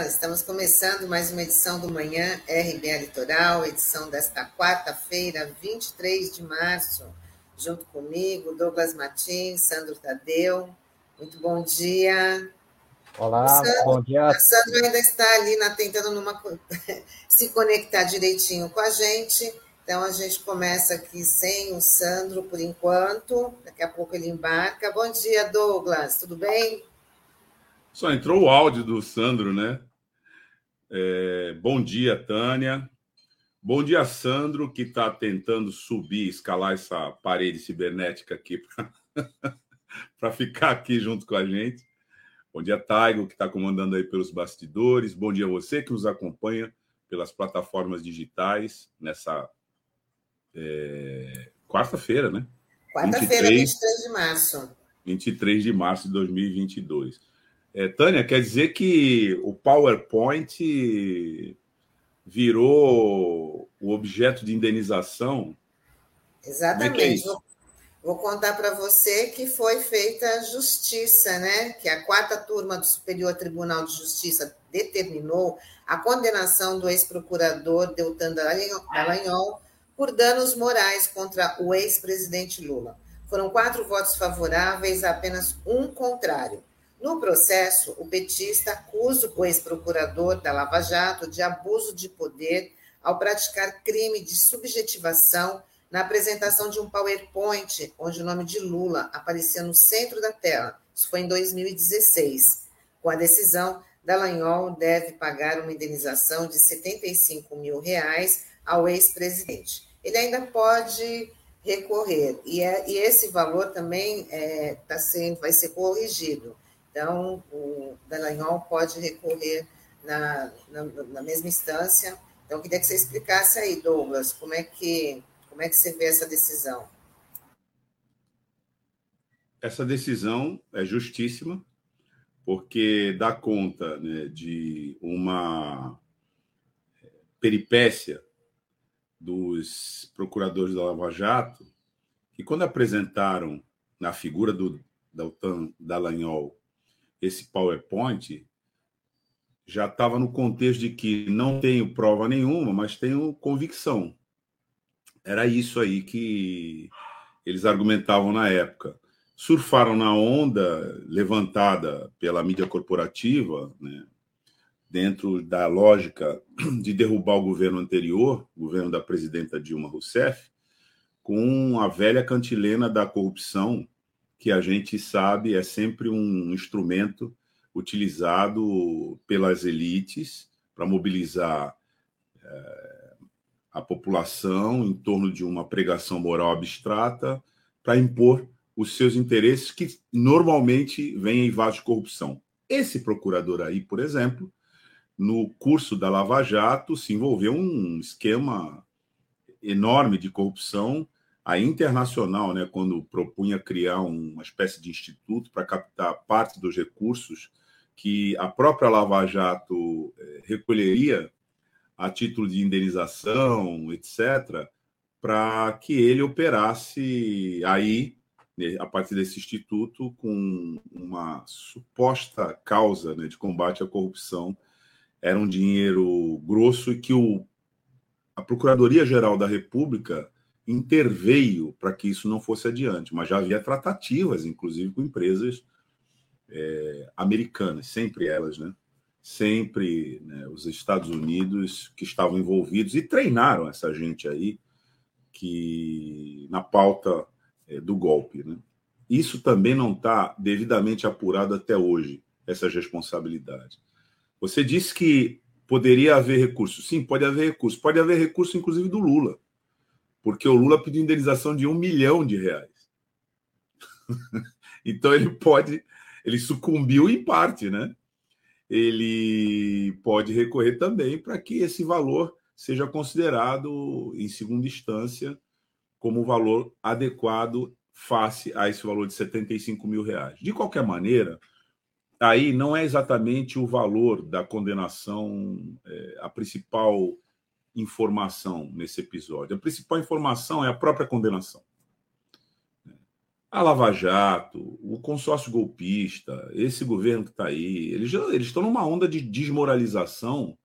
dia, estamos começando mais uma edição do Manhã RBA Litoral, edição desta quarta-feira, 23 de março, junto comigo, Douglas Martins, Sandro Tadeu. Muito bom dia. Olá, Sandro, bom dia. A Sandro ainda está ali na, tentando numa, se conectar direitinho com a gente, então a gente começa aqui sem o Sandro por enquanto, daqui a pouco ele embarca. Bom dia, Douglas, tudo bem? Só entrou o áudio do Sandro, né? É, bom dia, Tânia. Bom dia, Sandro, que está tentando subir, escalar essa parede cibernética aqui para ficar aqui junto com a gente. Bom dia, Taigo, que está comandando aí pelos bastidores. Bom dia a você que nos acompanha pelas plataformas digitais nessa é, quarta-feira, né? Quarta-feira, 23, 23 de março. 23 de março de 2022. É, Tânia, quer dizer que o PowerPoint virou o objeto de indenização? Exatamente. É é vou, vou, contar para você que foi feita a justiça, né? Que a quarta turma do Superior Tribunal de Justiça determinou a condenação do ex-procurador Deltan Dallagnol por danos morais contra o ex-presidente Lula. Foram quatro votos favoráveis, apenas um contrário. No processo, o petista acusa o ex-procurador da Lava Jato de abuso de poder ao praticar crime de subjetivação na apresentação de um PowerPoint onde o nome de Lula aparecia no centro da tela. Isso foi em 2016. Com a decisão, Dallagnol deve pagar uma indenização de 75 mil reais ao ex-presidente. Ele ainda pode recorrer e, é, e esse valor também é, tá sendo, vai ser corrigido. Então, o Dallagnol pode recorrer na, na, na, mesma instância. Então, eu queria que você explicasse aí, Douglas, como é que, como é que você vê essa decisão? Essa decisão é justíssima, porque dá conta né, de uma peripécia dos procuradores da Lava Jato, que quando apresentaram na figura do Daltan Dallagnol esse PowerPoint já estava no contexto de que não tenho prova nenhuma, mas tenho convicção. Era isso aí que eles argumentavam na época. Surfaram na onda levantada pela mídia corporativa, né, dentro da lógica de derrubar o governo anterior, o governo da presidenta Dilma Rousseff, com a velha cantilena da corrupção que a gente sabe é sempre um instrumento utilizado pelas elites para mobilizar é, a população em torno de uma pregação moral abstrata para impor os seus interesses que normalmente vêm em vasos de corrupção. Esse procurador aí, por exemplo, no curso da Lava Jato se envolveu um esquema enorme de corrupção a Internacional, né, quando propunha criar uma espécie de instituto para captar parte dos recursos que a própria Lava Jato eh, recolheria a título de indenização, etc., para que ele operasse aí, né, a partir desse instituto, com uma suposta causa né, de combate à corrupção. Era um dinheiro grosso e que o, a Procuradoria-Geral da República interveio para que isso não fosse adiante, mas já havia tratativas, inclusive, com empresas é, americanas, sempre elas, né? Sempre né, os Estados Unidos que estavam envolvidos e treinaram essa gente aí que na pauta é, do golpe, né? Isso também não está devidamente apurado até hoje, essas responsabilidades. Você disse que poderia haver recurso. Sim, pode haver recurso. Pode haver recurso, inclusive, do Lula porque o Lula pediu indenização de um milhão de reais. então ele pode, ele sucumbiu em parte, né? Ele pode recorrer também para que esse valor seja considerado, em segunda instância, como valor adequado face a esse valor de 75 mil reais. De qualquer maneira, aí não é exatamente o valor da condenação é, a principal informação nesse episódio. A principal informação é a própria condenação. a Lava Jato, o consórcio golpista, esse governo que está aí, eles, já, eles estão numa onda de desmoralização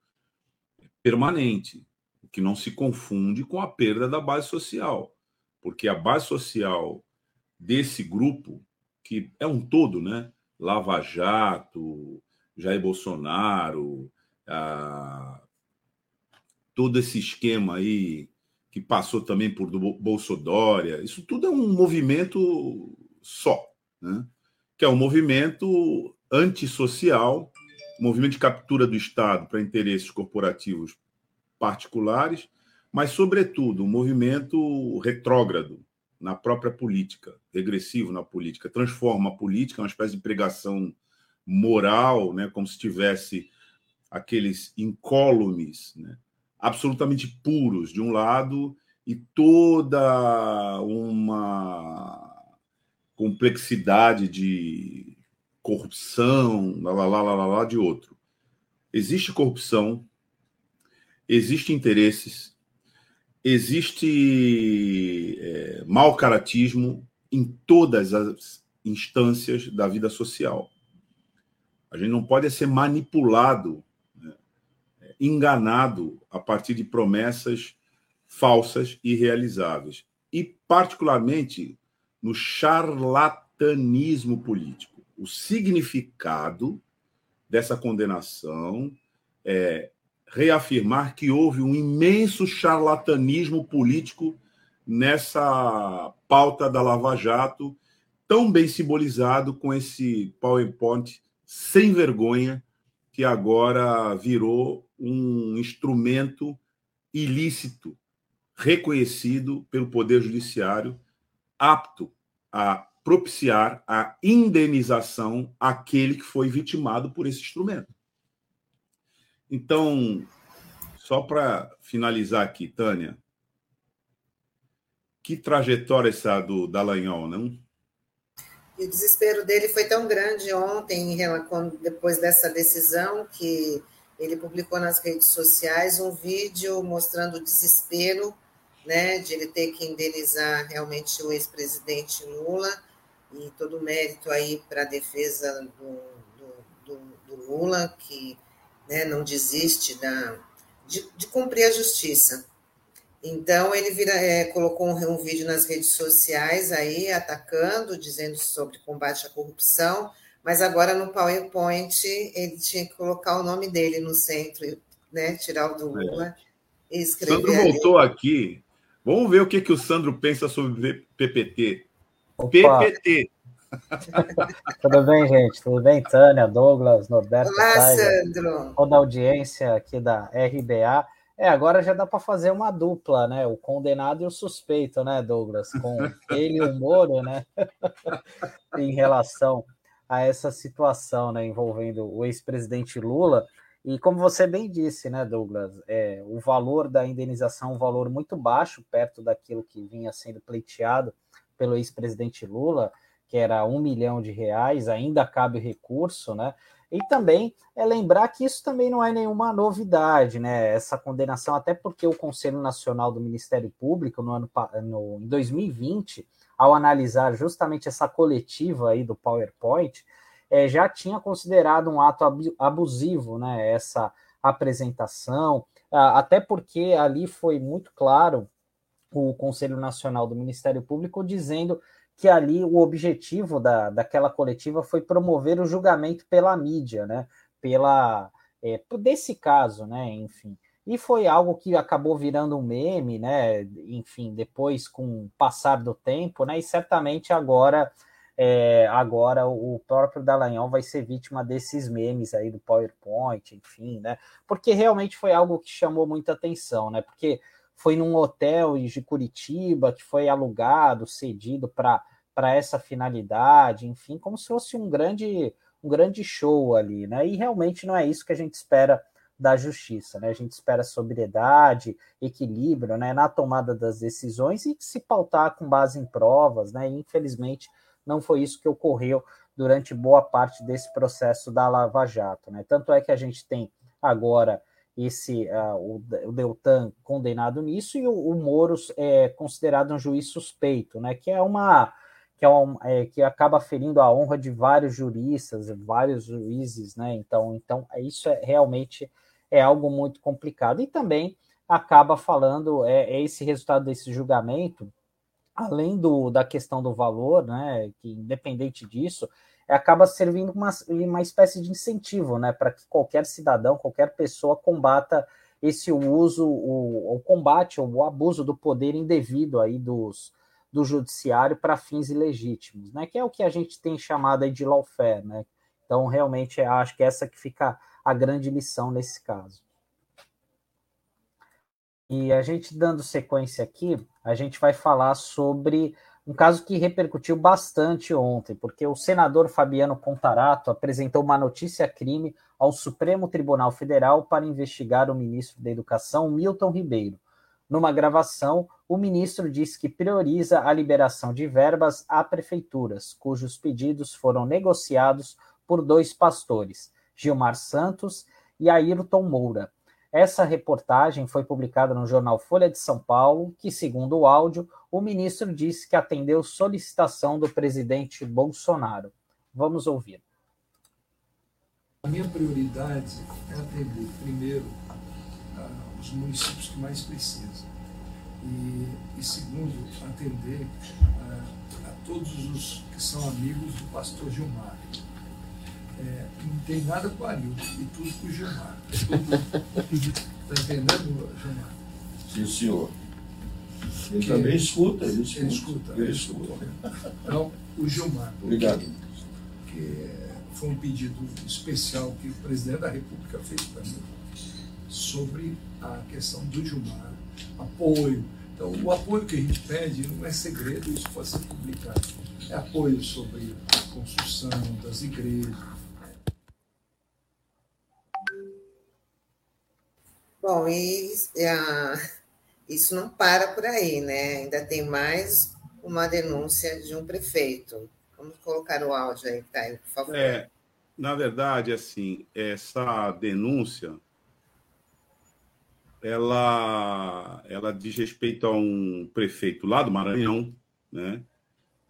permanente, que não se confunde com a perda da base social, porque a base social desse grupo, que é um todo, né? Lava Jato, Jair Bolsonaro, a... todo esse esquema aí que passou também por Bolsodória, isso tudo é um movimento só, né? que é um movimento antissocial, movimento de captura do Estado para interesses corporativos particulares, mas, sobretudo, um movimento retrógrado na própria política, regressivo na política, transforma a política uma espécie de pregação moral, né, como se tivesse aqueles incólumes, né, absolutamente puros de um lado e toda uma complexidade de corrupção, lá, lá, lá, lá, lá, de outro. Existe corrupção, existe interesses, existe é, mau caratismo em todas as instâncias da vida social. A gente não pode ser manipulado enganado a partir de promessas falsas e realizáveis. E, particularmente, no charlatanismo político. O significado dessa condenação é reafirmar que houve um imenso charlatanismo político nessa pauta da Lava Jato, tão bem simbolizado com esse PowerPoint sem vergonha que agora virou um instrumento ilícito, reconhecido pelo Poder Judiciário, apto a propiciar a indenização àquele que foi vitimado por esse instrumento. Então, só para finalizar aqui, Tânia, que trajetória essa do Dallagnol, não? E o desespero dele foi tão grande ontem, depois dessa decisão, que ele publicou nas redes sociais um vídeo mostrando o desespero né, de ele ter que indenizar realmente o ex-presidente Lula e todo o mérito aí para a defesa do, do, do, Lula, que né, não desiste da, de, de, cumprir a justiça. Então, ele vira, é, colocou um, um vídeo nas redes sociais aí, atacando, dizendo sobre combate à corrupção, mas agora no PowerPoint ele tinha que colocar o nome dele no centro, né? Tirar o do é. Lula é. e escrever. Sandro ali. voltou aqui. Vamos ver o que, que o Sandro pensa sobre PPT. Opa. PPT. Tudo bem, gente? Tudo bem, Tânia, Douglas, Norberto? Olá, Sandro. Toda a audiência aqui da RBA. É, agora já dá para fazer uma dupla, né? O condenado e o suspeito, né, Douglas? Com ele e o Moro, né? em relação a essa situação né, envolvendo o ex-presidente Lula. E como você bem disse, né, Douglas, é, o valor da indenização é um valor muito baixo, perto daquilo que vinha sendo pleiteado pelo ex-presidente Lula, que era um milhão de reais, ainda cabe recurso, né? E também é lembrar que isso também não é nenhuma novidade, né? Essa condenação, até porque o Conselho Nacional do Ministério Público, no ano no, em 2020, ao analisar justamente essa coletiva aí do PowerPoint, é, já tinha considerado um ato abusivo, né, essa apresentação, até porque ali foi muito claro o Conselho Nacional do Ministério Público dizendo que ali o objetivo da, daquela coletiva foi promover o julgamento pela mídia, né, pela é, desse caso, né, enfim. E foi algo que acabou virando um meme, né? Enfim, depois com o passar do tempo, né? E certamente agora, é, agora o próprio Dallagnol vai ser vítima desses memes aí do PowerPoint, enfim, né? Porque realmente foi algo que chamou muita atenção, né? Porque foi num hotel de Curitiba que foi alugado, cedido para essa finalidade, enfim, como se fosse um grande um grande show ali, né? E realmente não é isso que a gente espera da justiça. Né? A gente espera sobriedade, equilíbrio né? na tomada das decisões e se pautar com base em provas. Né? E, infelizmente, não foi isso que ocorreu durante boa parte desse processo da Lava Jato. Né? Tanto é que a gente tem agora esse uh, o, Deltan condenado nisso e o, o Moro é considerado um juiz suspeito, né? que é uma que é um, é, que acaba ferindo a honra de vários juristas, vários juízes, né? Então, então isso é realmente é algo muito complicado. E também acaba falando, é, é esse resultado desse julgamento, além do, da questão do valor, né? Que independente disso, acaba servindo uma, uma espécie de incentivo, né? Para que qualquer cidadão, qualquer pessoa combata esse uso, o, o combate ou o abuso do poder indevido aí dos do judiciário para fins ilegítimos, né? Que é o que a gente tem chamado aí de lawfare, né? Então, realmente, acho que essa que fica a grande lição nesse caso. E a gente dando sequência aqui, a gente vai falar sobre um caso que repercutiu bastante ontem, porque o senador Fabiano Contarato apresentou uma notícia-crime ao Supremo Tribunal Federal para investigar o ministro da Educação, Milton Ribeiro. Numa gravação, o ministro disse que prioriza a liberação de verbas a prefeituras, cujos pedidos foram negociados por dois pastores, Gilmar Santos e Ayrton Moura. Essa reportagem foi publicada no jornal Folha de São Paulo, que, segundo o áudio, o ministro disse que atendeu solicitação do presidente Bolsonaro. Vamos ouvir. A minha prioridade é atender, primeiro, os municípios que mais precisam. E, e segundo, atender a, a, todos os que são amigos do pastor Gilmar. É, não tem nada com o Arilton e tudo com o Gilmar. Está entendendo, Gilmar? Sim, senhor. Ele que, também escuta, ele escuta. Ele escuta. Ele escuta. Então, o Gilmar. Obrigado. Que foi um pedido especial que o presidente da República fez para mim sobre a questão do Gilmar, apoio. Então, o apoio que a gente pede não é segredo, isso pode ser publicado. É apoio sobre a construção das igrejas. Bom, e uh, isso não para por aí, né? Ainda tem mais uma denúncia de um prefeito. Vamos colocar o áudio aí, Caio, por favor. É, na verdade, assim, essa denúncia ela, ela diz respeito a um prefeito lá do Maranhão, né?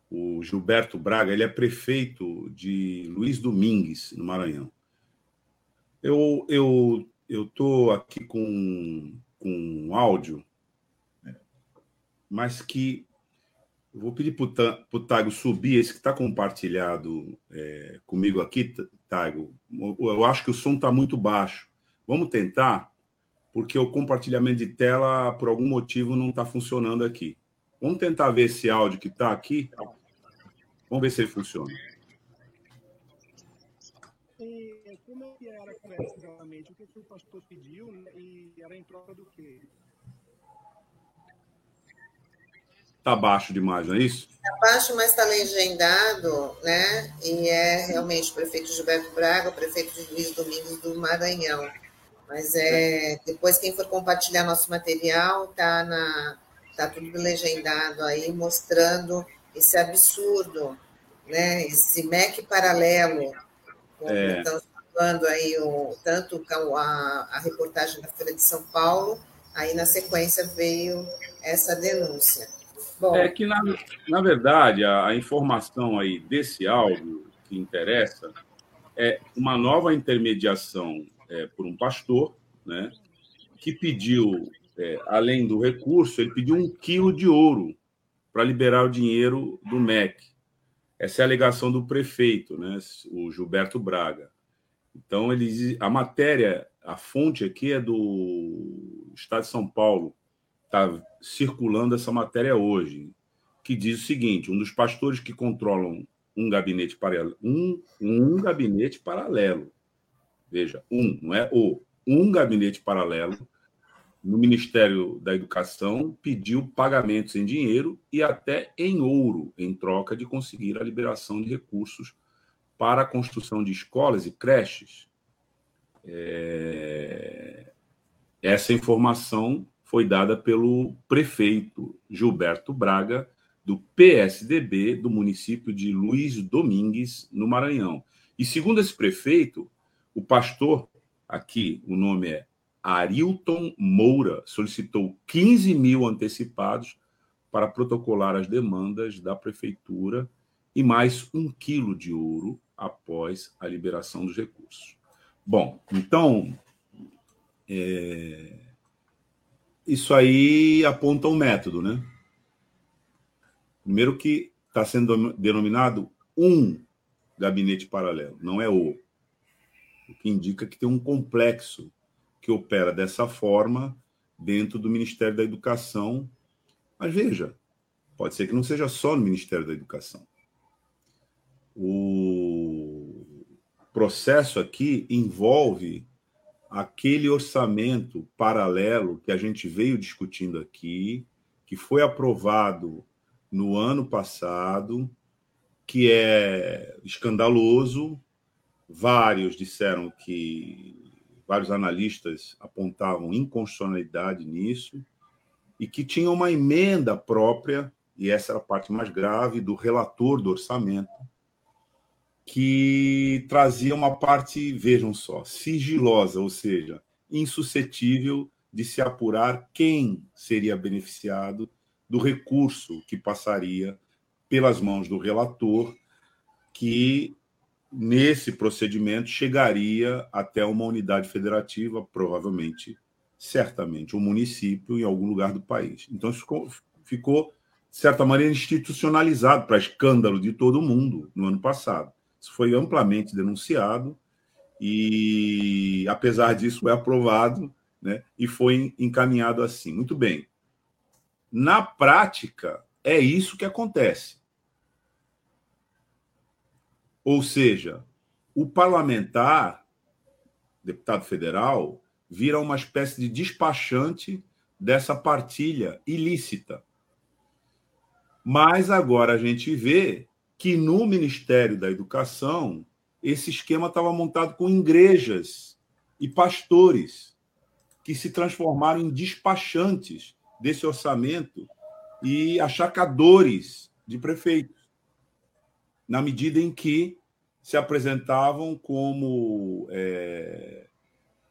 o Gilberto Braga, ele é prefeito de Luiz Domingues, no Maranhão. Eu eu eu tô aqui com, com um áudio, mas que vou pedir para o Tago subir esse que está compartilhado é, comigo aqui, Tago. Eu acho que o som está muito baixo. Vamos tentar porque o compartilhamento de tela, por algum motivo, não está funcionando aqui. Vamos tentar ver esse áudio que está aqui. Vamos ver se ele funciona. Como é era a conversa exatamente? O que o pastor pediu né? e era em troca do quê? Está baixo demais, não é isso? Está baixo, mas está legendado, né? E é realmente o prefeito Gilberto Braga, o prefeito de Luiz Domingos do Maranhão. Mas é, depois quem for compartilhar nosso material, tá na tá tudo legendado aí mostrando esse absurdo, né? Esse MEC paralelo, é. estamos falando aí o, tanto a, a reportagem da Folha de São Paulo, aí na sequência veio essa denúncia. Bom, é que na, na verdade a, a informação aí desse áudio que interessa é uma nova intermediação é, por um pastor, né, que pediu, é, além do recurso, ele pediu um quilo de ouro para liberar o dinheiro do MEC. Essa é a alegação do prefeito, né, o Gilberto Braga. Então, ele, a matéria, a fonte aqui é do Estado de São Paulo, está circulando essa matéria hoje, que diz o seguinte: um dos pastores que controlam um gabinete paralelo, um, um gabinete paralelo veja, um, não é o, um gabinete paralelo no Ministério da Educação pediu pagamentos em dinheiro e até em ouro, em troca de conseguir a liberação de recursos para a construção de escolas e creches. É... Essa informação foi dada pelo prefeito Gilberto Braga, do PSDB do município de Luiz Domingues, no Maranhão. E segundo esse prefeito, o pastor, aqui o nome é Arilton Moura, solicitou 15 mil antecipados para protocolar as demandas da prefeitura e mais um quilo de ouro após a liberação dos recursos. Bom, então, é... isso aí aponta um método, né? Primeiro que está sendo denominado um gabinete paralelo, não é o. O que indica que tem um complexo que opera dessa forma dentro do Ministério da Educação. Mas veja, pode ser que não seja só no Ministério da Educação. O processo aqui envolve aquele orçamento paralelo que a gente veio discutindo aqui, que foi aprovado no ano passado, que é escandaloso. Vários disseram que, vários analistas apontavam inconstitucionalidade nisso, e que tinha uma emenda própria, e essa era a parte mais grave, do relator do orçamento, que trazia uma parte, vejam só, sigilosa, ou seja, insuscetível de se apurar quem seria beneficiado do recurso que passaria pelas mãos do relator, que nesse procedimento chegaria até uma unidade federativa, provavelmente, certamente, um município em algum lugar do país. Então, isso ficou, ficou de certa maneira, institucionalizado para escândalo de todo mundo no ano passado. Isso foi amplamente denunciado e, apesar disso, foi aprovado né, e foi encaminhado assim. Muito bem. Na prática, é isso que acontece. Ou seja, o parlamentar, deputado federal, vira uma espécie de despachante dessa partilha ilícita. Mas agora a gente vê que no Ministério da Educação esse esquema estava montado com igrejas e pastores que se transformaram em despachantes desse orçamento e achacadores de prefeitos, na medida em que se apresentavam como é,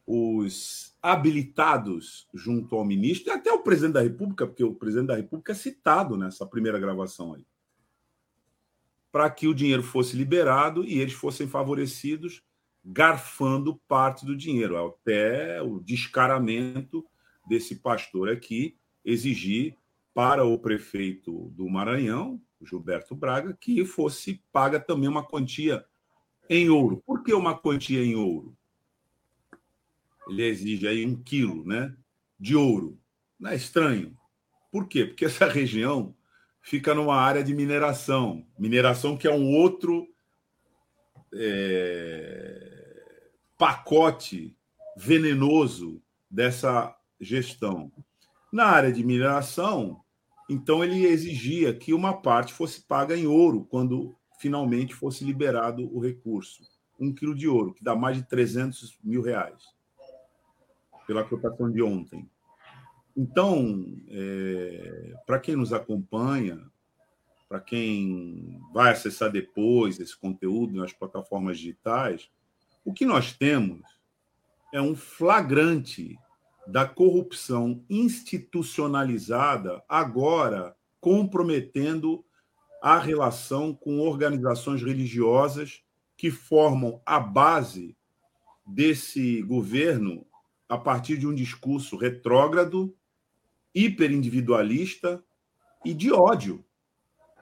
os habilitados junto ao ministro, e até o presidente da República, porque o presidente da República é citado nessa primeira gravação aí para que o dinheiro fosse liberado e eles fossem favorecidos garfando parte do dinheiro, até o descaramento desse pastor aqui exigir para o prefeito do Maranhão, Gilberto Braga, que fosse paga também uma quantia em ouro. Por que uma quantia em ouro? Ele exige aí um quilo né, de ouro. Não é estranho? Por quê? Porque essa região fica numa área de mineração. Mineração que é um outro é, pacote venenoso dessa gestão. Na área de mineração, então ele exigia que uma parte fosse paga em ouro quando finalmente fosse liberado o recurso. Um quilo de ouro, que dá mais de 300 mil reais, pela cotação de ontem. Então, é, para quem nos acompanha, para quem vai acessar depois esse conteúdo nas plataformas digitais, o que nós temos é um flagrante da corrupção institucionalizada, agora comprometendo a relação com organizações religiosas que formam a base desse governo a partir de um discurso retrógrado hiperindividualista e de ódio,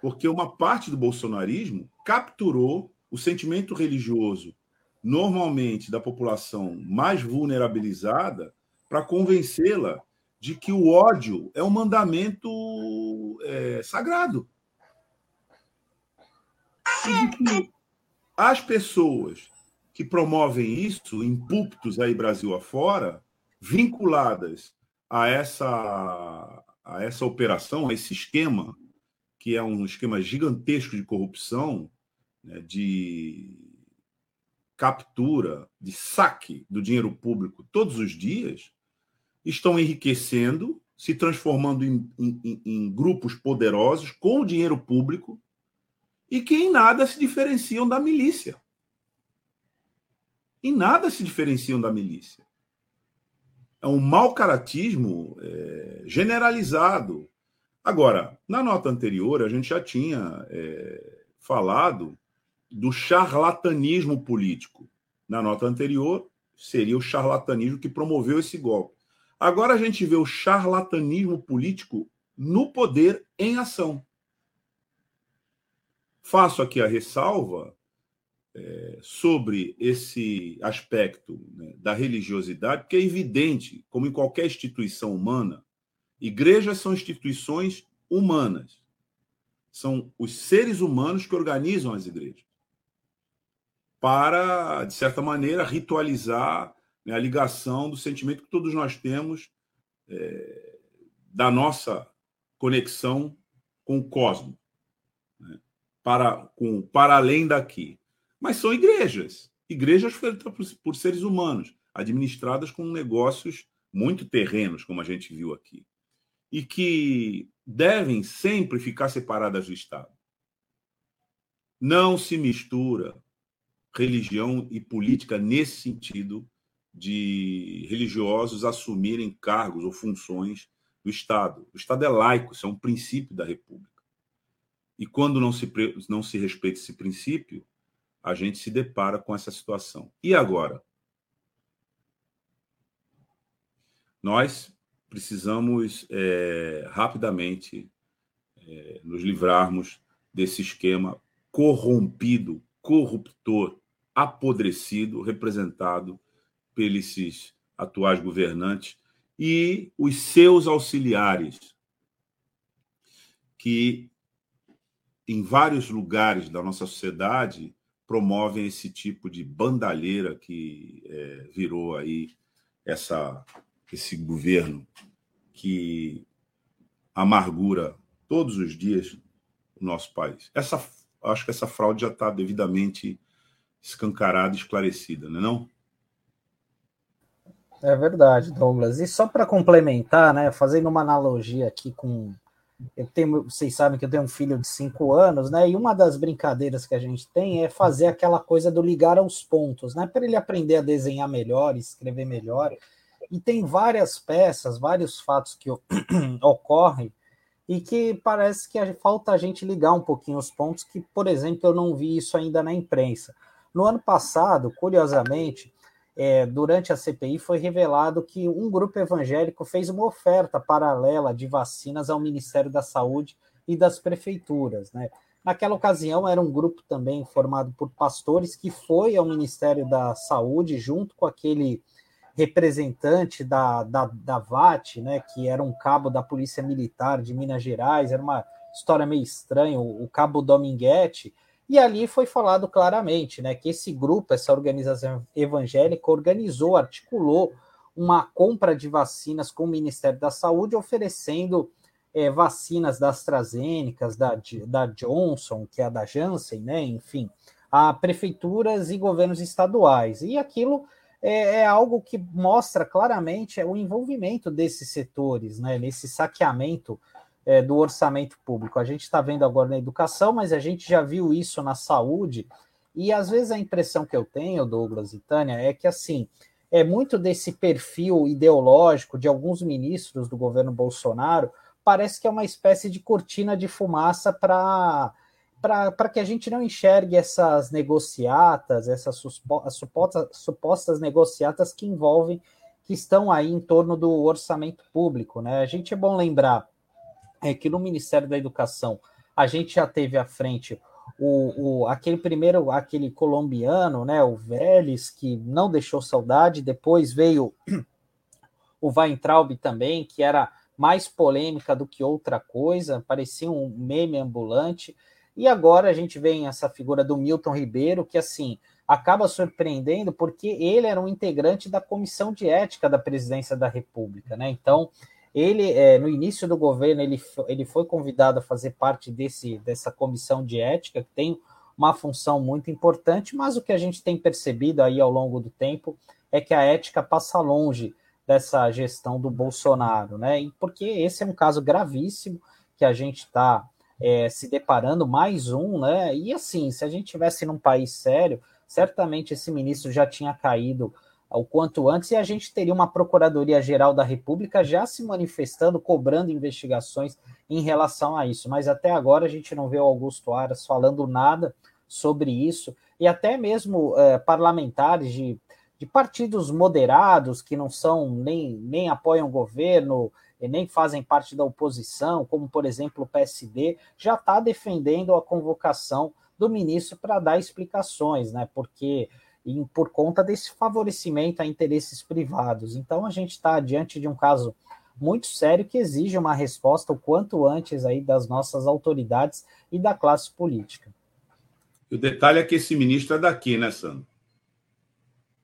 porque uma parte do bolsonarismo capturou o sentimento religioso, normalmente da população mais vulnerabilizada, para convencê-la de que o ódio é um mandamento é, sagrado. E que as pessoas que promovem isso em púlpitos aí Brasil afora, vinculadas a essa, a essa operação, a esse esquema, que é um esquema gigantesco de corrupção, né, de captura, de saque do dinheiro público todos os dias, estão enriquecendo, se transformando em, em, em grupos poderosos com o dinheiro público e que em nada se diferenciam da milícia. Em nada se diferenciam da milícia é um mau caratismo é, generalizado. Agora, na nota anterior, a gente já tinha é, falado do charlatanismo político. Na nota anterior, seria o charlatanismo que promoveu esse golpe. Agora a gente vê o charlatanismo político no poder em ação. Faço aqui a ressalva é, sobre esse aspecto né, da religiosidade, porque é evidente, como em qualquer instituição humana, igrejas são instituições humanas. São os seres humanos que organizam as igrejas para, de certa maneira, ritualizar né, a ligação do sentimento que todos nós temos é, da nossa conexão com o cosmos, né, para, com, para além daqui. Mas são igrejas, igrejas feitas por, por seres humanos, administradas com negócios muito terrenos, como a gente viu aqui, e que devem sempre ficar separadas do Estado. Não se mistura religião e política nesse sentido de religiosos assumirem cargos ou funções do Estado. O Estado é laico, isso é um princípio da República. E quando não se, não se respeita esse princípio, a gente se depara com essa situação. E agora? Nós precisamos é, rapidamente é, nos livrarmos desse esquema corrompido, corruptor, apodrecido, representado pelos atuais governantes e os seus auxiliares, que em vários lugares da nossa sociedade promovem esse tipo de bandalheira que é, virou aí essa, esse governo que amargura todos os dias o nosso país. Essa, acho que essa fraude já está devidamente escancarada, esclarecida, não é não? É verdade, Douglas. E só para complementar, né, fazendo uma analogia aqui com eu tenho, vocês sabem que eu tenho um filho de cinco anos, né? E uma das brincadeiras que a gente tem é fazer aquela coisa do ligar aos pontos, né? Para ele aprender a desenhar melhor, escrever melhor. E tem várias peças, vários fatos que ocorrem e que parece que falta a gente ligar um pouquinho os pontos, que, por exemplo, eu não vi isso ainda na imprensa. No ano passado, curiosamente, é, durante a CPI foi revelado que um grupo evangélico fez uma oferta paralela de vacinas ao Ministério da Saúde e das prefeituras. Né? Naquela ocasião, era um grupo também formado por pastores que foi ao Ministério da Saúde junto com aquele representante da, da, da VAT, né, que era um cabo da Polícia Militar de Minas Gerais, era uma história meio estranha, o, o cabo Dominguete, e ali foi falado claramente né, que esse grupo, essa organização evangélica, organizou, articulou uma compra de vacinas com o Ministério da Saúde, oferecendo é, vacinas da AstraZeneca, da, da Johnson, que é a da Janssen, né, enfim, a prefeituras e governos estaduais. E aquilo é, é, algo que mostra claramente o envolvimento desses setores, né, nesse saqueamento é, do orçamento público. A gente está vendo agora na educação, mas a gente já viu isso na saúde. E às vezes a impressão que eu tenho, Douglas e Tânia, é que assim é muito desse perfil ideológico de alguns ministros do governo Bolsonaro. Parece que é uma espécie de cortina de fumaça para para que a gente não enxergue essas negociatas, essas supostas, supostas negociatas que envolvem, que estão aí em torno do orçamento público. Né? A gente é bom lembrar é que no Ministério da Educação a gente já teve à frente o, o, aquele primeiro, aquele colombiano, né, o Vélez, que não deixou saudade, depois veio o Weintraub também, que era mais polêmica do que outra coisa, parecia um meme ambulante, e agora a gente vem essa figura do Milton Ribeiro, que assim acaba surpreendendo porque ele era um integrante da comissão de ética da presidência da República, né? Então ele, é, no início do governo, ele, ele foi convidado a fazer parte desse, dessa comissão de ética, que tem uma função muito importante, mas o que a gente tem percebido aí ao longo do tempo é que a ética passa longe dessa gestão do Bolsonaro, né? E porque esse é um caso gravíssimo que a gente está é, se deparando, mais um, né? E assim, se a gente tivesse num país sério, certamente esse ministro já tinha caído o quanto antes, e a gente teria uma Procuradoria-Geral da República já se manifestando, cobrando investigações em relação a isso. Mas até agora a gente não vê o Augusto Aras falando nada sobre isso, e até mesmo é, parlamentares de, de partidos moderados que não são nem, nem apoiam o governo e nem fazem parte da oposição, como por exemplo o PSD, já está defendendo a convocação do ministro para dar explicações, né? Porque e por conta desse favorecimento a interesses privados. Então a gente está diante de um caso muito sério que exige uma resposta o quanto antes aí das nossas autoridades e da classe política. O detalhe é que esse ministro é daqui, né, Sandro?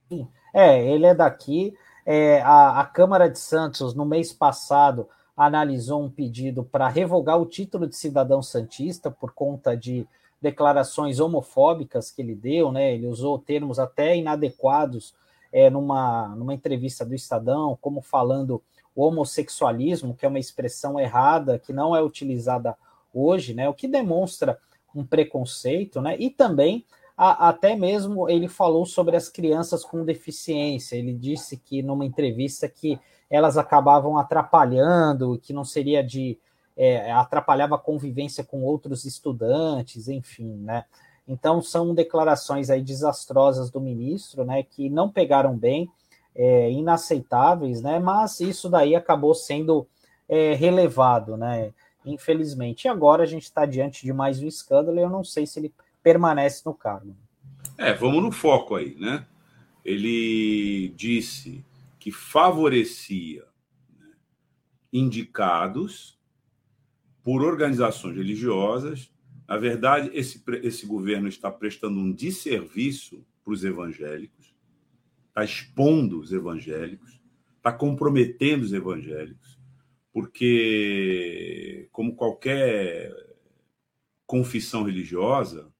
Sim. É, ele é daqui. É, a, a Câmara de Santos, no mês passado, analisou um pedido para revogar o título de cidadão santista por conta de declarações homofóbicas que ele deu, né? Ele usou termos até inadequados é, numa, numa entrevista do Estadão, como falando o homossexualismo, que é uma expressão errada, que não é utilizada hoje, né? O que demonstra um preconceito, né? E também a, até mesmo ele falou sobre as crianças com deficiência. Ele disse que numa entrevista que elas acabavam atrapalhando, que não seria de é, atrapalhava a convivência com outros estudantes, enfim, né? Então são declarações aí desastrosas do ministro, né, que não pegaram bem, é, inaceitáveis, né? Mas isso daí acabou sendo é, relevado, né? Infelizmente. E agora a gente está diante de mais um escândalo e eu não sei se ele permanece no cargo. É, vamos no foco aí, né? Ele disse que favorecia né, indicados por organizações religiosas. Na verdade, esse, esse governo está prestando um desserviço para os evangélicos, está expondo os evangélicos, está comprometendo os evangélicos, porque, como qualquer confissão religiosa,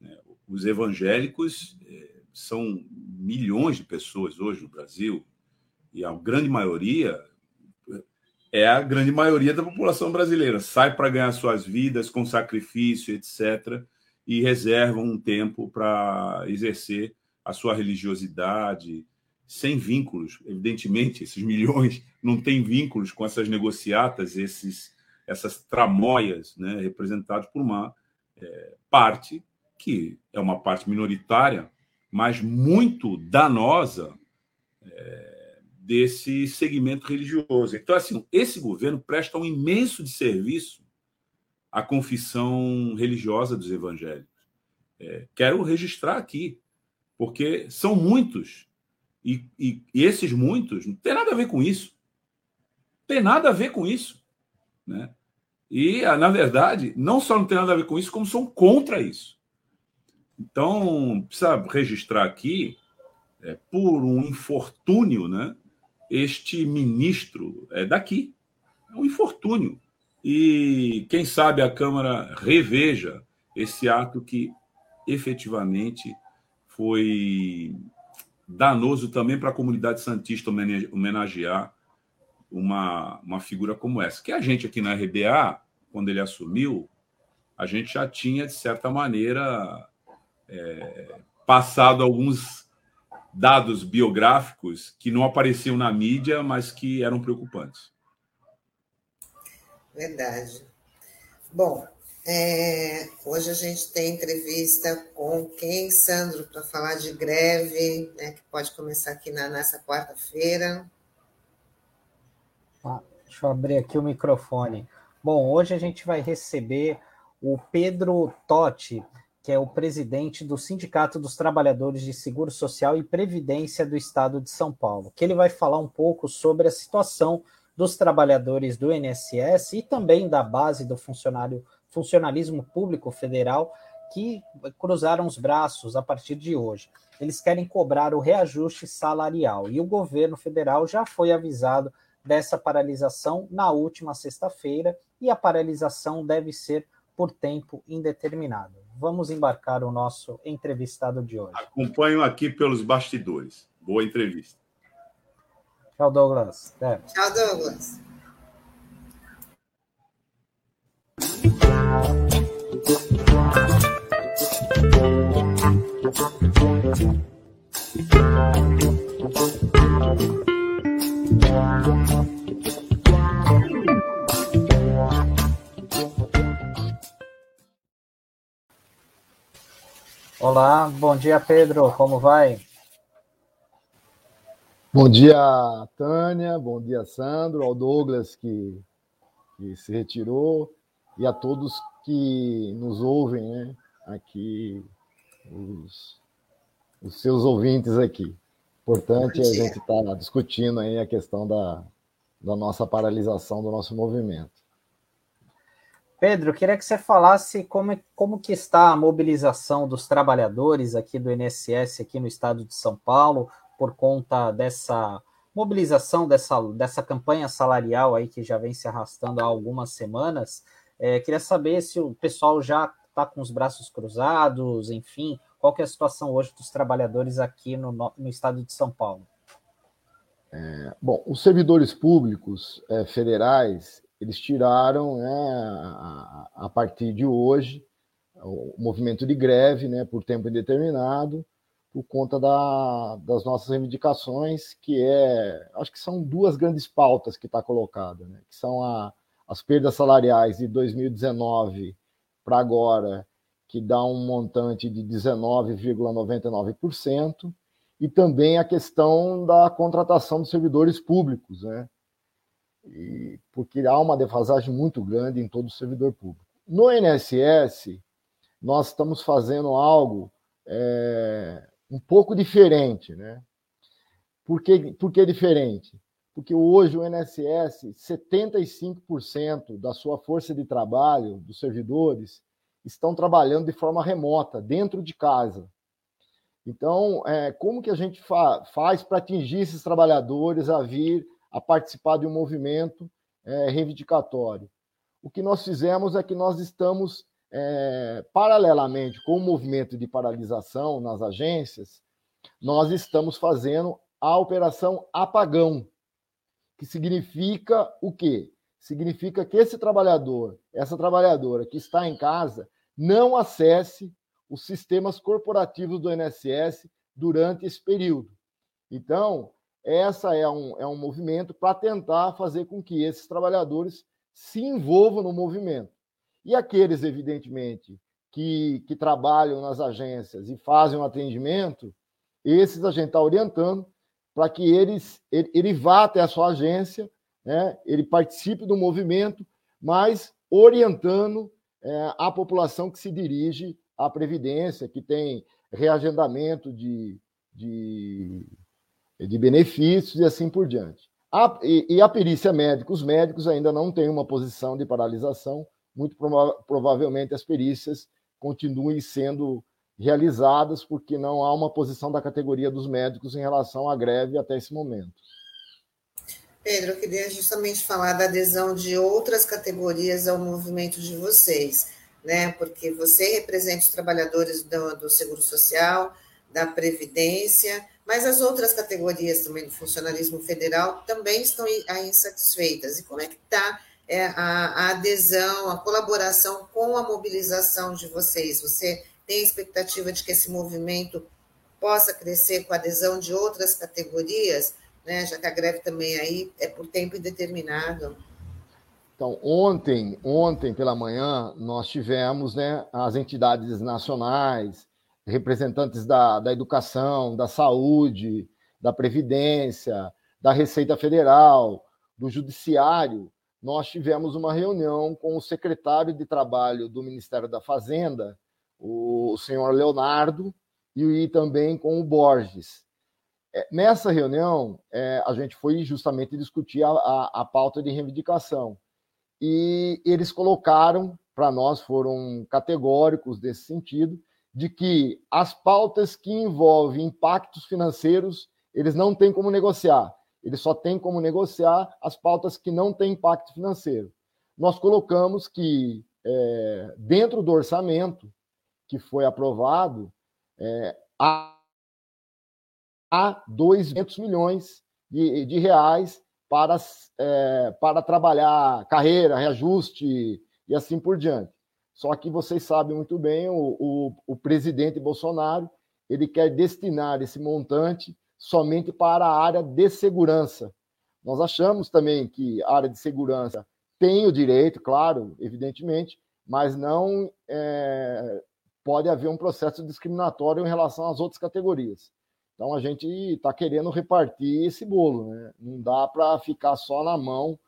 né, os evangélicos eh, são milhões de pessoas hoje no Brasil, e a grande maioria é a grande maioria da população brasileira. Sai para ganhar suas vidas com sacrifício, etc., e reservam um tempo para exercer a sua religiosidade sem vínculos. Evidentemente, esses milhões não têm vínculos com essas negociatas, esses, essas tramóias, né, representadas por uma é, parte que é uma parte minoritária, mas muito danosa. É, desse segmento religioso. Então, assim, esse governo presta um imenso de serviço à confissão religiosa dos evangélicos. É, quero registrar aqui, porque são muitos, e, e, e, esses muitos não tem nada a ver com isso. Tem nada a ver com isso. Né? E, ah, na verdade, não só não tem nada a ver com isso, como são contra isso. Então, precisa registrar aqui, é, por um infortúnio, né? Este ministro é daqui. É um infortúnio. E quem sabe a Câmara reveja esse ato que efetivamente foi danoso também para a comunidade santista homenagear uma, uma figura como essa. Que a gente aqui na RBA, quando ele assumiu, a gente já tinha, de certa maneira, é, passado alguns dados biográficos que não apareciam na mídia, mas que eram preocupantes. Verdade. Bom, é, hoje a gente tem entrevista com quem, Sandro, para falar de greve, né, que pode começar aqui na, nessa quarta-feira. Ah, deixa eu abrir aqui o microfone. Bom, hoje a gente vai receber o Pedro Totti, que é o presidente do Sindicato dos Trabalhadores de Seguro Social e Previdência do Estado de São Paulo, que ele vai falar um pouco sobre a situação dos trabalhadores do INSS e também da base do funcionário, funcionalismo público federal que cruzaram os braços a partir de hoje. Eles querem cobrar o reajuste salarial e o governo federal já foi avisado dessa paralisação na última sexta-feira e a paralisação deve ser por tempo indeterminado vamos embarcar o nosso entrevistado de hoje. Acompanho aqui pelos bastidores. Boa entrevista. Tchau, Douglas. É. Tchau, Douglas. Olá, bom dia, Pedro. Como vai? Bom dia, Tânia. Bom dia, Sandro. Ao Douglas, que, que se retirou. E a todos que nos ouvem, né? Aqui, os, os seus ouvintes aqui. Importante a gente estar tá discutindo aí a questão da, da nossa paralisação do nosso movimento. Pedro, queria que você falasse como, como que está a mobilização dos trabalhadores aqui do INSS aqui no estado de São Paulo por conta dessa mobilização dessa, dessa campanha salarial aí que já vem se arrastando há algumas semanas. É, queria saber se o pessoal já está com os braços cruzados, enfim, qual que é a situação hoje dos trabalhadores aqui no, no estado de São Paulo? É, bom, os servidores públicos é, federais, eles tiraram, né, a, partir de hoje, o movimento de greve né, por tempo indeterminado, por conta da, das nossas reivindicações, que é, acho que são duas grandes pautas que está colocada, né, que são a, as perdas salariais de 2019 para agora, que dá um montante de 19,99%, e também a questão da contratação dos servidores públicos, né? E, porque há uma defasagem muito grande em todo o servidor público. No INSS, nós estamos fazendo algo é, um pouco diferente, né? Por que, por que diferente? Porque hoje o INSS, 75% da sua força de trabalho, dos servidores, estão trabalhando de forma remota, dentro de casa. Então, é, como que a gente fa faz para atingir esses trabalhadores a vir a participar de um movimento é, reivindicatório? O que nós fizemos é que nós estamos, é, paralelamente com o movimento de paralisação nas agências, nós estamos fazendo a operação apagão, que significa o quê? Significa que esse trabalhador, essa trabalhadora que está em casa, não acesse os sistemas corporativos do INSS durante esse período. Então, essa é um, é um movimento para tentar fazer com que esses trabalhadores se envolvam no movimento. E aqueles, evidentemente, que, que trabalham nas agências e fazem o um atendimento, esses a gente está orientando para que eles, ele, ele vá até a sua agência, né, ele participe do movimento, mas orientando é, a população que se dirige à Previdência, que tem reagendamento de, de, de benefícios e assim por diante. A, e, e, a perícia médica, os médicos ainda não têm uma posição de paralisação, muito prova provavelmente as perícias continuem sendo realizadas, porque não há uma posição da categoria dos médicos em relação à greve até esse momento. Pedro, eu queria justamente falar da adesão de outras categorias ao movimento de vocês, né? Porque você representa os trabalhadores do, do Seguro Social, da Previdência, mas as outras categorias também do funcionalismo federal também estão insatisfeitas. E como é que está é, a, a adesão, a colaboração com a mobilização de vocês? Você tem expectativa de que esse movimento possa crescer com a adesão de outras categorias? né? Já que a greve também aí é por tempo indeterminado. Então, ontem, ontem pela manhã, nós tivemos né, as entidades nacionais, representantes da, da educação, da saúde, da Previdência, da Receita Federal, do Judiciário. Nós tivemos uma reunião com o secretário de Trabalho do Ministério da Fazenda, o senhor Leonardo, e também com o Borges. É, nessa reunião, é, a gente foi justamente discutir a, a, a, pauta de reivindicação. E eles colocaram, para nós, foram categóricos nesse sentido, de que as pautas que envolvem impactos financeiros, eles não têm como negociar. Eles só têm como negociar as pautas que não têm impacto financeiro. Nós colocamos que, é, dentro do orçamento que foi aprovado, é, a a 200 milhões de, de reais para, é, para trabalhar carreira, reajuste e assim por diante. Só que vocês sabem muito bem, o, o, o presidente Bolsonaro ele quer destinar esse montante somente para a área de segurança. Nós achamos também que a área de segurança tem o direito, claro, evidentemente, mas não é, pode haver um processo discriminatório em relação às outras categorias. Então a gente está querendo repartir esse bolo, né? não dá para ficar só na mão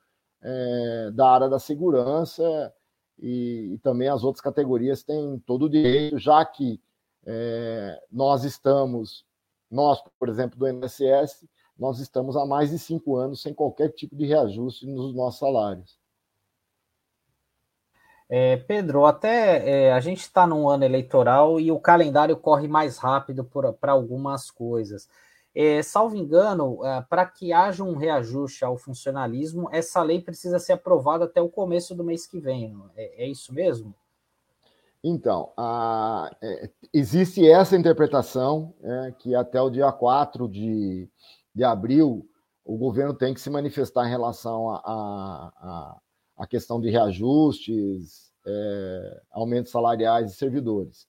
é, da área da segurança e, e, também as outras categorias têm todo o direito, já que é, nós estamos, nós, por exemplo, do INSS, nós estamos há mais de cinco anos sem qualquer tipo de reajuste nos nossos salários. É, Pedro, até é, a gente está num ano eleitoral e o calendário corre mais rápido para algumas coisas. É, salvo engano, é, para que haja um reajuste ao funcionalismo, essa lei precisa ser aprovada até o começo do mês que vem. É, é isso mesmo? Então, a, é, existe essa interpretação, é, que até o dia 4 de, de abril o governo tem que se manifestar em relação à a, a, a, questão de reajustes, é, aumentos salariais de servidores.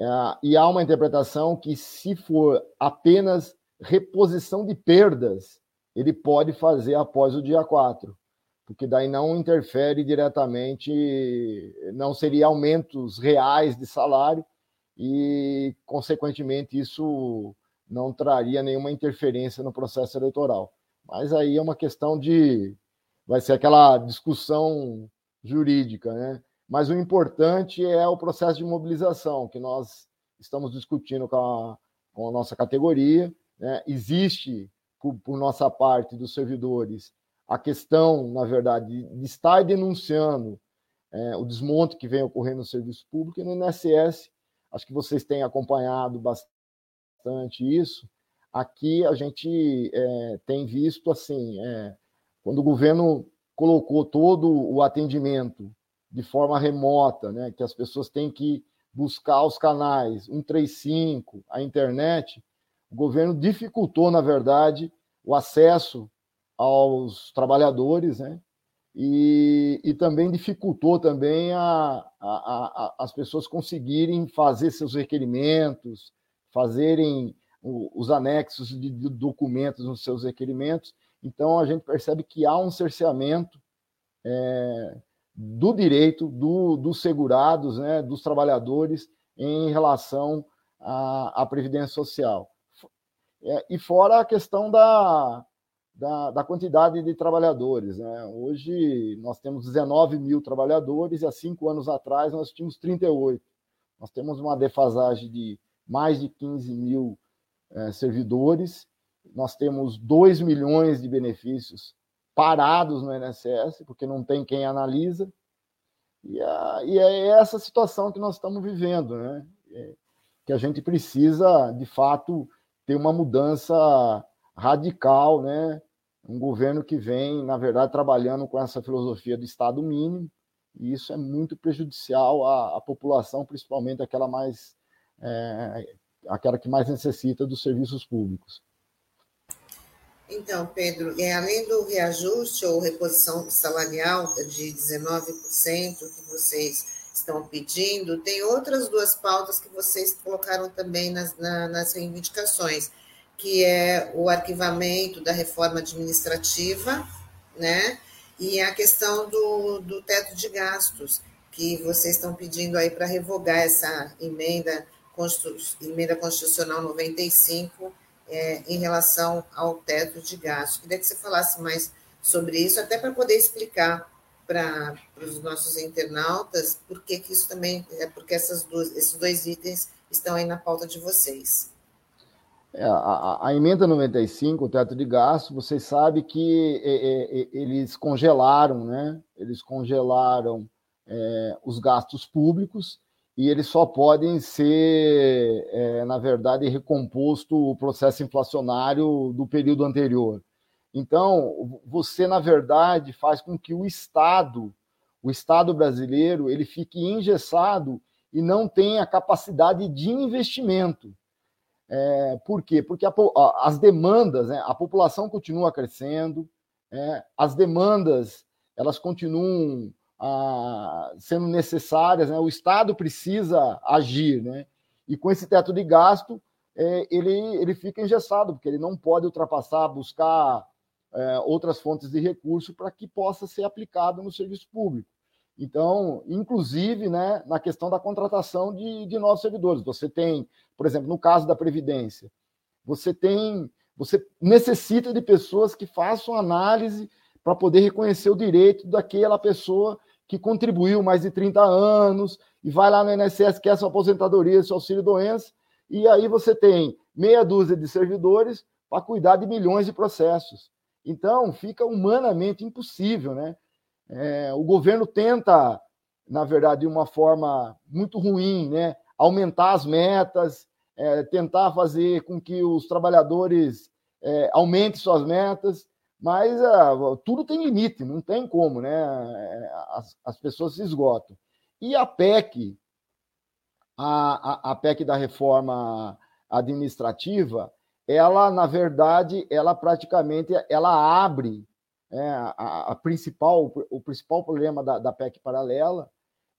É, e há uma interpretação que, se for apenas reposição de perdas, ele pode fazer após o dia 4, porque daí não interfere diretamente, não seria aumentos reais de salário e, consequentemente, isso não traria nenhuma interferência no processo eleitoral. Mas aí é uma questão de. Vai ser aquela discussão jurídica, né? Mas o importante é o processo de mobilização, que nós estamos discutindo com a, com a nossa categoria né? Existe, por, por, nossa parte, dos servidores, a questão, na verdade, de estar denunciando é, o desmonte que vem ocorrendo no serviço público e no INSS. Acho que vocês têm acompanhado bastante isso. Aqui a gente é, tem visto assim, é, quando o governo colocou todo o atendimento de forma remota, né, que as pessoas têm que buscar os canais 135, a internet, o governo dificultou, na verdade, o acesso aos trabalhadores, né? E, e também dificultou também a, a, a, as pessoas conseguirem fazer seus requerimentos, fazerem os anexos de, de documentos nos seus requerimentos. Então, a gente percebe que há um cerceamento é, do direito do, dos segurados, né, dos trabalhadores, em relação à, à Previdência Social. É, e fora a questão da, da, da, quantidade de trabalhadores. Né? Hoje nós temos 19 mil trabalhadores e há cinco anos atrás nós tínhamos 38. Nós temos uma defasagem de mais de 15 mil é, servidores, nós temos 2 milhões de benefícios parados no INSS, porque não tem quem analisa. E, a, e é essa situação que nós estamos vivendo, né? É, que a gente precisa, de fato, ter uma mudança radical, né? Um governo que vem, na verdade, trabalhando com essa filosofia do Estado mínimo, e isso é muito prejudicial à, à população, principalmente aquela mais é, aquela que mais necessita dos serviços públicos. Então, Pedro, é, além do reajuste ou reposição salarial de 19% que vocês estão pedindo, tem outras duas pautas que vocês colocaram também nas, na, nas reivindicações, que é o arquivamento da reforma administrativa, né? E a questão do, do teto de gastos, que vocês estão pedindo aí para revogar essa emenda, emenda constitucional 95 é, em relação ao teto de gastos. Queria que você falasse mais sobre isso, até para poder explicar para os nossos internautas por que, isso também é porque essas duas, esses dois itens estão aí na pauta de vocês. É, a, a, emenda 95, o teto de gasto, vocês sabem que é, é, é, eles congelaram, né? Eles congelaram é, os gastos públicos e eles só podem ser, é, na verdade, recomposto o processo inflacionário do período anterior. Então, você, na verdade, faz com que o Estado, o Estado brasileiro, ele fique engessado e não tenha capacidade de investimento. É, por quê? Porque a, as demandas, né, a população continua crescendo, é, as demandas elas continuam ah, sendo necessárias, né, o Estado precisa agir, né, e com esse teto de gasto é, ele, ele fica engessado, porque ele não pode ultrapassar, buscar é, outras fontes de recurso para que possa ser aplicado no serviço público. Então, inclusive, né, na questão da contratação de, de novos servidores. Você tem, por exemplo, no caso da Previdência, você tem, você necessita de pessoas que façam análise para poder reconhecer o direito daquela pessoa que contribuiu mais de 30 anos e vai lá no INSS, quer sua aposentadoria, seu auxílio-doença, e aí você tem meia dúzia de servidores para cuidar de milhões de processos. Então, fica humanamente impossível, né? É, o governo tenta, na verdade, de uma forma muito ruim, né? Aumentar as metas, é, tentar fazer com que os trabalhadores é, aumentem suas metas, mas uh, tudo tem limite, não tem como, né? É, as, as pessoas se esgotam. E a PEC, a, a, a PEC da reforma administrativa, ela, na verdade, ela praticamente ela abre é, a, a, principal, o principal problema da, da PEC paralela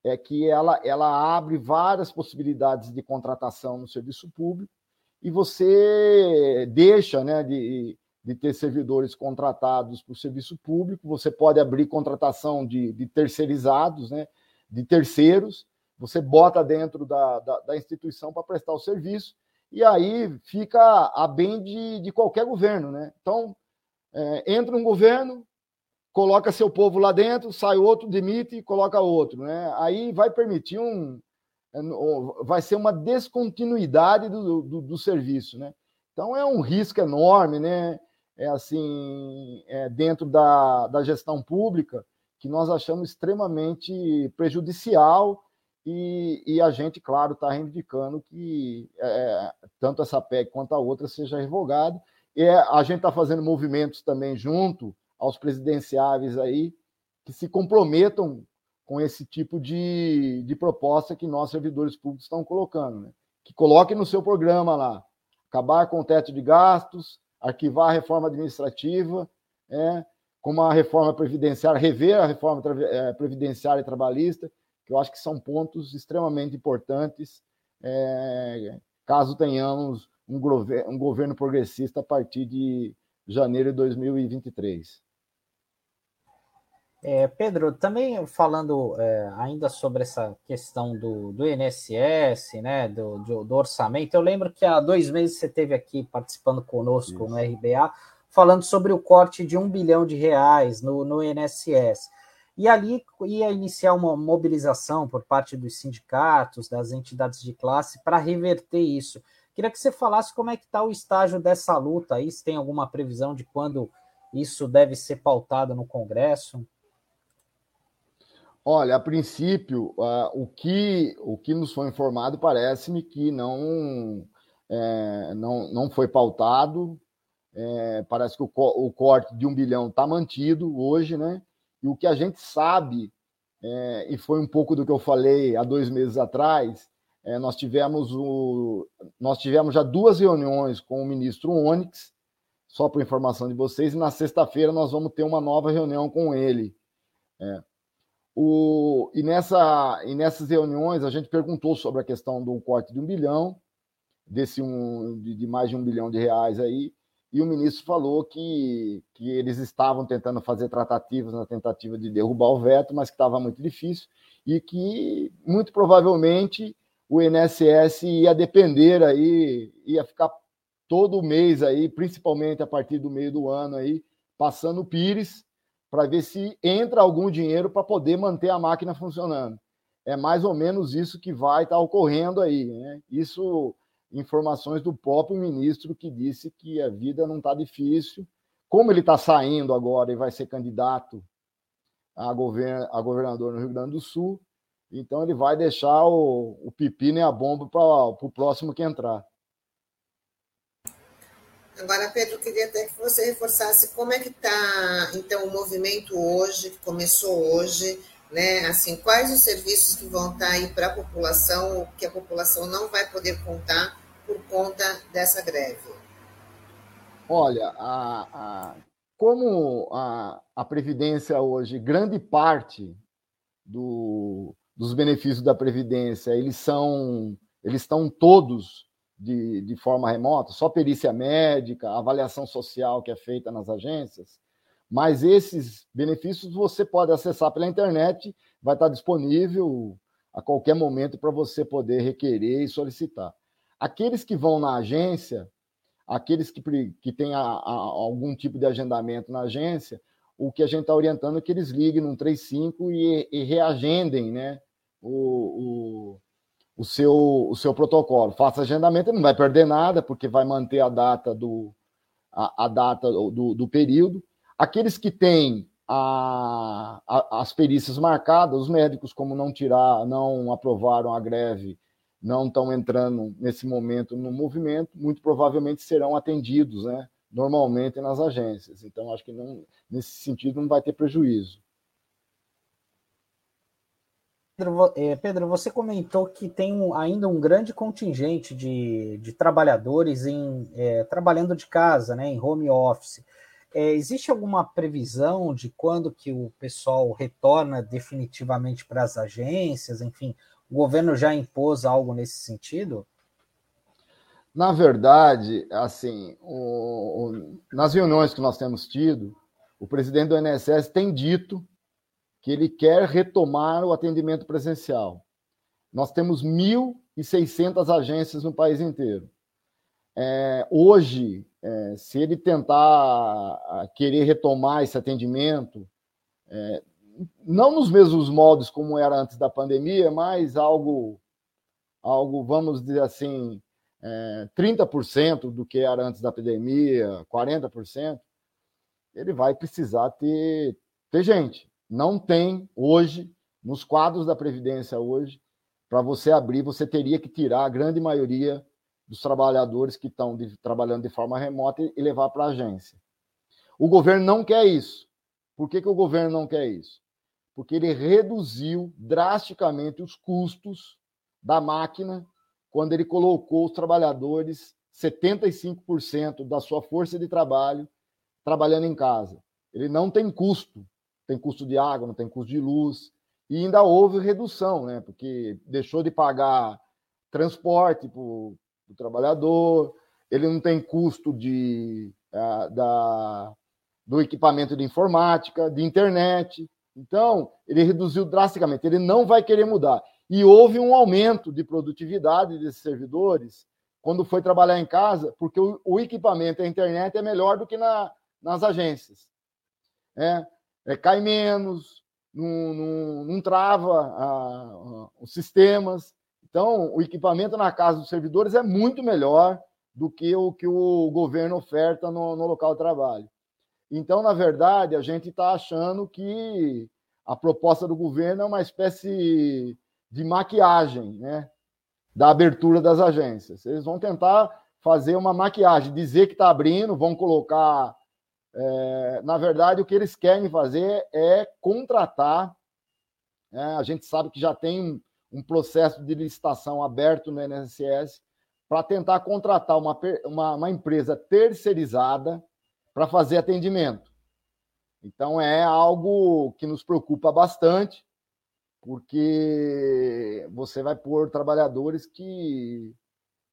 é que ela, ela abre várias possibilidades de contratação no serviço público e você deixa né, de, de ter servidores contratados para o serviço público, você pode abrir contratação de, de terceirizados, né, de terceiros, você bota dentro da, da, da instituição para prestar o serviço, e aí fica a bem de, de qualquer governo. Né? Então, é, entra um governo, coloca seu povo lá dentro, sai outro, demite e coloca outro. Né? Aí vai permitir um. É, vai ser uma descontinuidade do, do, do serviço. Né? Então é um risco enorme, né? É assim, é dentro da, da gestão pública, que nós achamos extremamente prejudicial e, e a gente, claro, está reivindicando que é, tanto essa PEC quanto a outra seja revogada. E é, a gente está fazendo movimentos também junto aos presidenciáveis aí que se comprometam com esse tipo de, de proposta que nós, servidores públicos, estão colocando. Né? Que coloquem no seu programa lá, acabar com o teto de gastos, arquivar a reforma administrativa, é, como a reforma previdenciária, rever a reforma é, previdenciária e trabalhista, que eu acho que são pontos extremamente importantes é, caso tenhamos um, governo, um governo progressista a partir de janeiro de 2023. É, Pedro, também falando é, ainda sobre essa questão do, do INSS, né, do, do, do, orçamento, eu lembro que há dois meses você esteve aqui participando conosco Isso. no RBA, falando sobre o corte de um bilhão de reais no, no INSS. E ali ia iniciar uma mobilização por parte dos sindicatos, das entidades de classe, para reverter isso. Queria que você falasse como é que está o estágio dessa luta aí, se tem alguma previsão de quando isso deve ser pautado no Congresso. Olha, a princípio, uh, o, que, o que nos foi informado parece-me que não, é, não, não foi pautado. É, parece que o, o corte de um bilhão está mantido hoje, né? E o que a gente sabe, é, e foi um pouco do que eu falei há dois meses atrás, é, nós, tivemos o, nós tivemos já duas reuniões com o ministro Onyx, só por informação de vocês, e na sexta-feira nós vamos ter uma nova reunião com ele. É. O, e, nessa, e nessas reuniões a gente perguntou sobre a questão do corte de um bilhão, desse um, de, de mais de um bilhão de reais aí, e o ministro falou que, que eles estavam tentando fazer tratativas na tentativa de derrubar o veto, mas que estava muito difícil e que muito provavelmente o INSS ia depender aí, ia ficar todo mês aí, principalmente a partir do meio do ano aí, passando o Pires para ver se entra algum dinheiro para poder manter a máquina funcionando. É mais ou menos isso que vai estar tá ocorrendo aí. Né? Isso informações do próprio ministro que disse que a vida não está difícil. Como ele está saindo agora e vai ser candidato a, govern a governador no Rio Grande do Sul, então ele vai deixar o, o pepino e a bomba para o próximo que entrar. Agora, Pedro, queria até que você reforçasse como é que está, então, o movimento hoje, que começou hoje, né? Assim, quais os serviços que vão estar tá aí para a população, que a população não vai poder contar por conta dessa greve? Olha, a, a, como a, a Previdência hoje, grande parte do, dos benefícios da Previdência, eles são, eles estão todos de, de forma remota, só perícia médica, avaliação social que é feita nas agências, mas esses benefícios você pode acessar pela internet, vai estar disponível a qualquer momento para você poder requerer e solicitar. Aqueles que vão na agência, aqueles que, que têm a, a, algum tipo de agendamento na agência, o que a gente está orientando é que eles liguem no 35 e, e reagendem né, o, o, o, seu, o seu protocolo. Faça agendamento, não vai perder nada, porque vai manter a data do, a, a data do, do período. Aqueles que têm a, a, as perícias marcadas, os médicos, como não tirar, não aprovaram a greve, não estão entrando nesse momento no movimento, muito provavelmente serão atendidos, né? Normalmente nas agências. Então, acho que não, nesse sentido não vai ter prejuízo. Pedro, é, Pedro, você comentou que tem ainda um grande contingente de, de trabalhadores em, é, trabalhando de casa, né, em home office. É, existe alguma previsão de quando que o pessoal retorna definitivamente para as agências? Enfim, o governo já impôs algo nesse sentido? Na verdade, assim, o, o, nas reuniões que nós temos tido, o presidente do INSS tem dito que ele quer retomar o atendimento presencial. Nós temos 1.600 agências no país inteiro. É, hoje, é, se ele tentar querer retomar esse atendimento, é, não nos mesmos modos como era antes da pandemia, mas algo, algo vamos dizer assim, é, 30% do que era antes da pandemia, 40%, ele vai precisar ter, ter gente. Não tem hoje, nos quadros da Previdência hoje, para você abrir, você teria que tirar a grande maioria dos trabalhadores que estão trabalhando de forma remota e, e levar para a agência. O governo não quer isso. Por que, que o governo não quer isso? Porque ele reduziu drasticamente os custos da máquina quando ele colocou os trabalhadores 75% da sua força de trabalho trabalhando em casa. Ele não tem custo, tem custo de água, não tem custo de luz, e ainda houve redução, né? Porque deixou de pagar transporte para do trabalhador, ele não tem custo de, uh, da, do equipamento de informática, de internet. Então, ele reduziu drasticamente, ele não vai querer mudar. E houve um aumento de produtividade desses servidores quando foi trabalhar em casa, porque o, o equipamento, a internet é melhor do que na, nas agências. É, é, cai menos, não, não, não trava a, a, os sistemas. Então, o equipamento na casa dos servidores é muito melhor do que o que o governo oferta no, no local de trabalho. Então, na verdade, a gente está achando que a proposta do governo é uma espécie de maquiagem né, da abertura das agências. Eles vão tentar fazer uma maquiagem, dizer que está abrindo, vão colocar. É, na verdade, o que eles querem fazer é contratar. Né, a gente sabe que já tem um processo de licitação aberto no INSS para tentar contratar uma, uma, uma empresa terceirizada para fazer atendimento. Então, é algo que nos preocupa bastante, porque você vai pôr trabalhadores que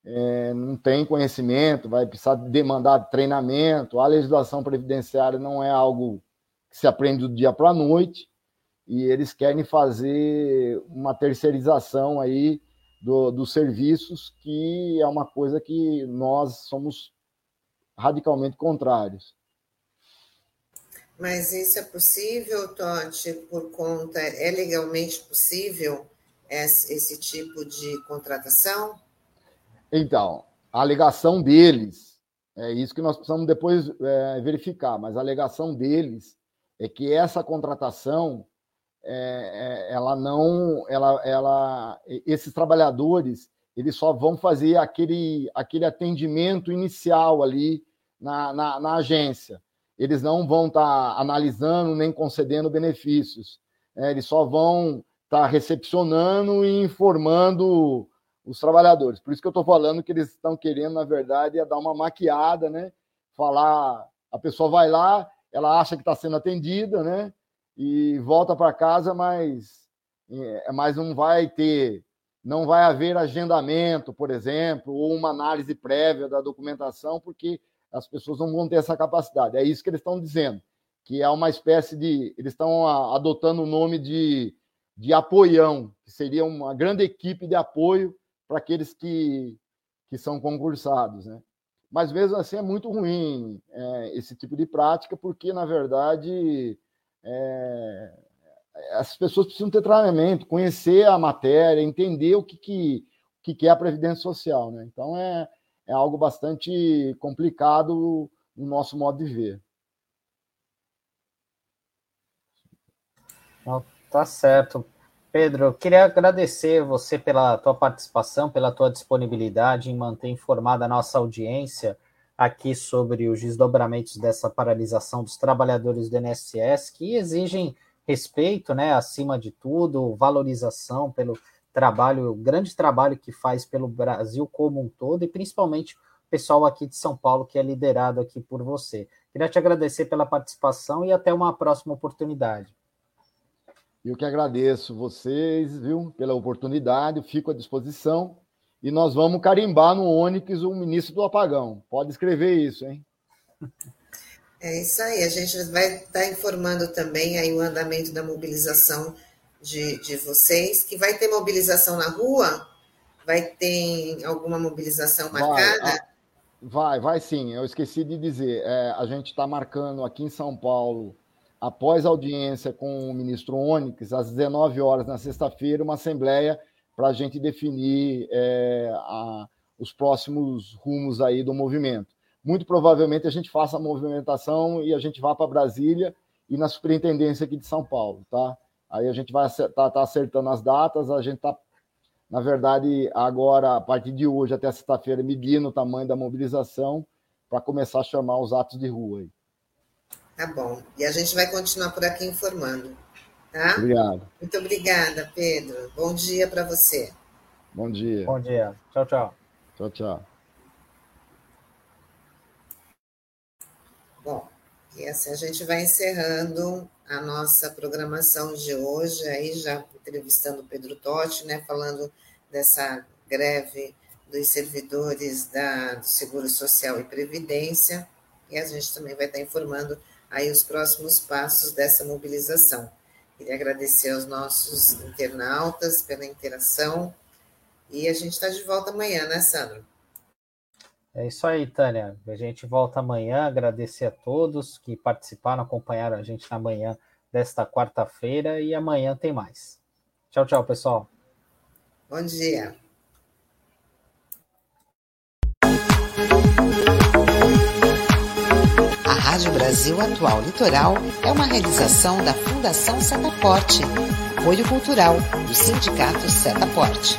é, não têm conhecimento, vai precisar demandar treinamento. A legislação previdenciária não é algo que se aprende do dia para a noite e eles querem fazer uma terceirização aí do, dos serviços, que é uma coisa que nós somos radicalmente contrários. Mas isso é possível, Totti, por conta, é legalmente possível esse, esse tipo de contratação? Então, a alegação deles, é isso que nós precisamos depois é, verificar, mas a alegação deles é que essa contratação é, é, ela não, ela, ela, esses trabalhadores, eles só vão fazer aquele, aquele atendimento inicial ali na, na, na agência. Eles não vão estar tá analisando nem concedendo benefícios. É, eles só vão estar tá recepcionando e informando os trabalhadores. Por isso que eu estou falando que eles estão querendo, na verdade, é dar uma maquiada, né? Falar, a pessoa vai lá, ela acha que está sendo atendida, né? e volta para casa, mas, é, mas não vai ter não vai haver agendamento, por exemplo, ou uma análise prévia da documentação, porque as pessoas não vão ter essa capacidade. É isso que eles estão dizendo, que é uma espécie de. Eles estão adotando o nome de, de apoião, que seria uma grande equipe de apoio para aqueles que, que são concursados. Né? Mas mesmo assim é muito ruim é, esse tipo de prática, porque, na verdade, é, as pessoas precisam ter treinamento, conhecer a matéria, entender o que, que, o que é a Previdência Social. Né? Então, é, é algo bastante complicado no nosso modo de ver. Tá certo. Pedro, queria agradecer você pela tua participação, pela tua disponibilidade em manter informada a nossa audiência aqui sobre os desdobramentos dessa paralisação dos trabalhadores do INSS, que exigem respeito, né, acima de tudo, valorização pelo trabalho, o grande trabalho que faz pelo Brasil como um todo e principalmente o pessoal aqui de São Paulo que é liderado aqui por você. Queria te agradecer pela participação e até uma próxima oportunidade. Eu que agradeço vocês, viu, pela oportunidade, fico à disposição e nós vamos carimbar no Onix o ministro do apagão. Pode escrever isso, hein? É isso aí, a gente vai estar tá informando também aí o andamento da mobilização de, de vocês, que vai ter mobilização na rua? Vai ter alguma mobilização marcada? Vai, vai, vai sim. Eu esqueci de dizer, é, a gente está marcando aqui em São Paulo, após a audiência com o ministro Onyx, às 19 horas na sexta-feira, uma assembleia para a gente definir é, a, os próximos rumos aí do movimento muito provavelmente a gente faça a movimentação e a gente vá para Brasília e na superintendência aqui de São Paulo, tá? Aí a gente vai estar tá, tá acertando as datas, a gente está, na verdade, agora, a partir de hoje até sexta-feira, medindo o tamanho da mobilização para começar a chamar os atos de rua aí. Tá bom. E a gente vai continuar por aqui informando, tá? Obrigado. Muito obrigada, Pedro. Bom dia para você. Bom dia. Bom dia. Tchau, tchau. Tchau, tchau. Bom, e assim a gente vai encerrando a nossa programação de hoje, aí já entrevistando o Pedro Totti, né, falando dessa greve dos servidores da, do Seguro Social e Previdência, e a gente também vai estar informando aí os próximos passos dessa mobilização. Queria agradecer aos nossos internautas pela interação, e a gente está de volta amanhã, né, Sandro? É isso aí, Tânia. A gente volta amanhã. Agradecer a todos que participaram, acompanharam a gente na manhã desta quarta-feira e amanhã tem mais. Tchau, tchau, pessoal. Bom dia. A Rádio Brasil Atual Litoral é uma realização da Fundação Setaporte, apoio cultural do Sindicato Setaporte.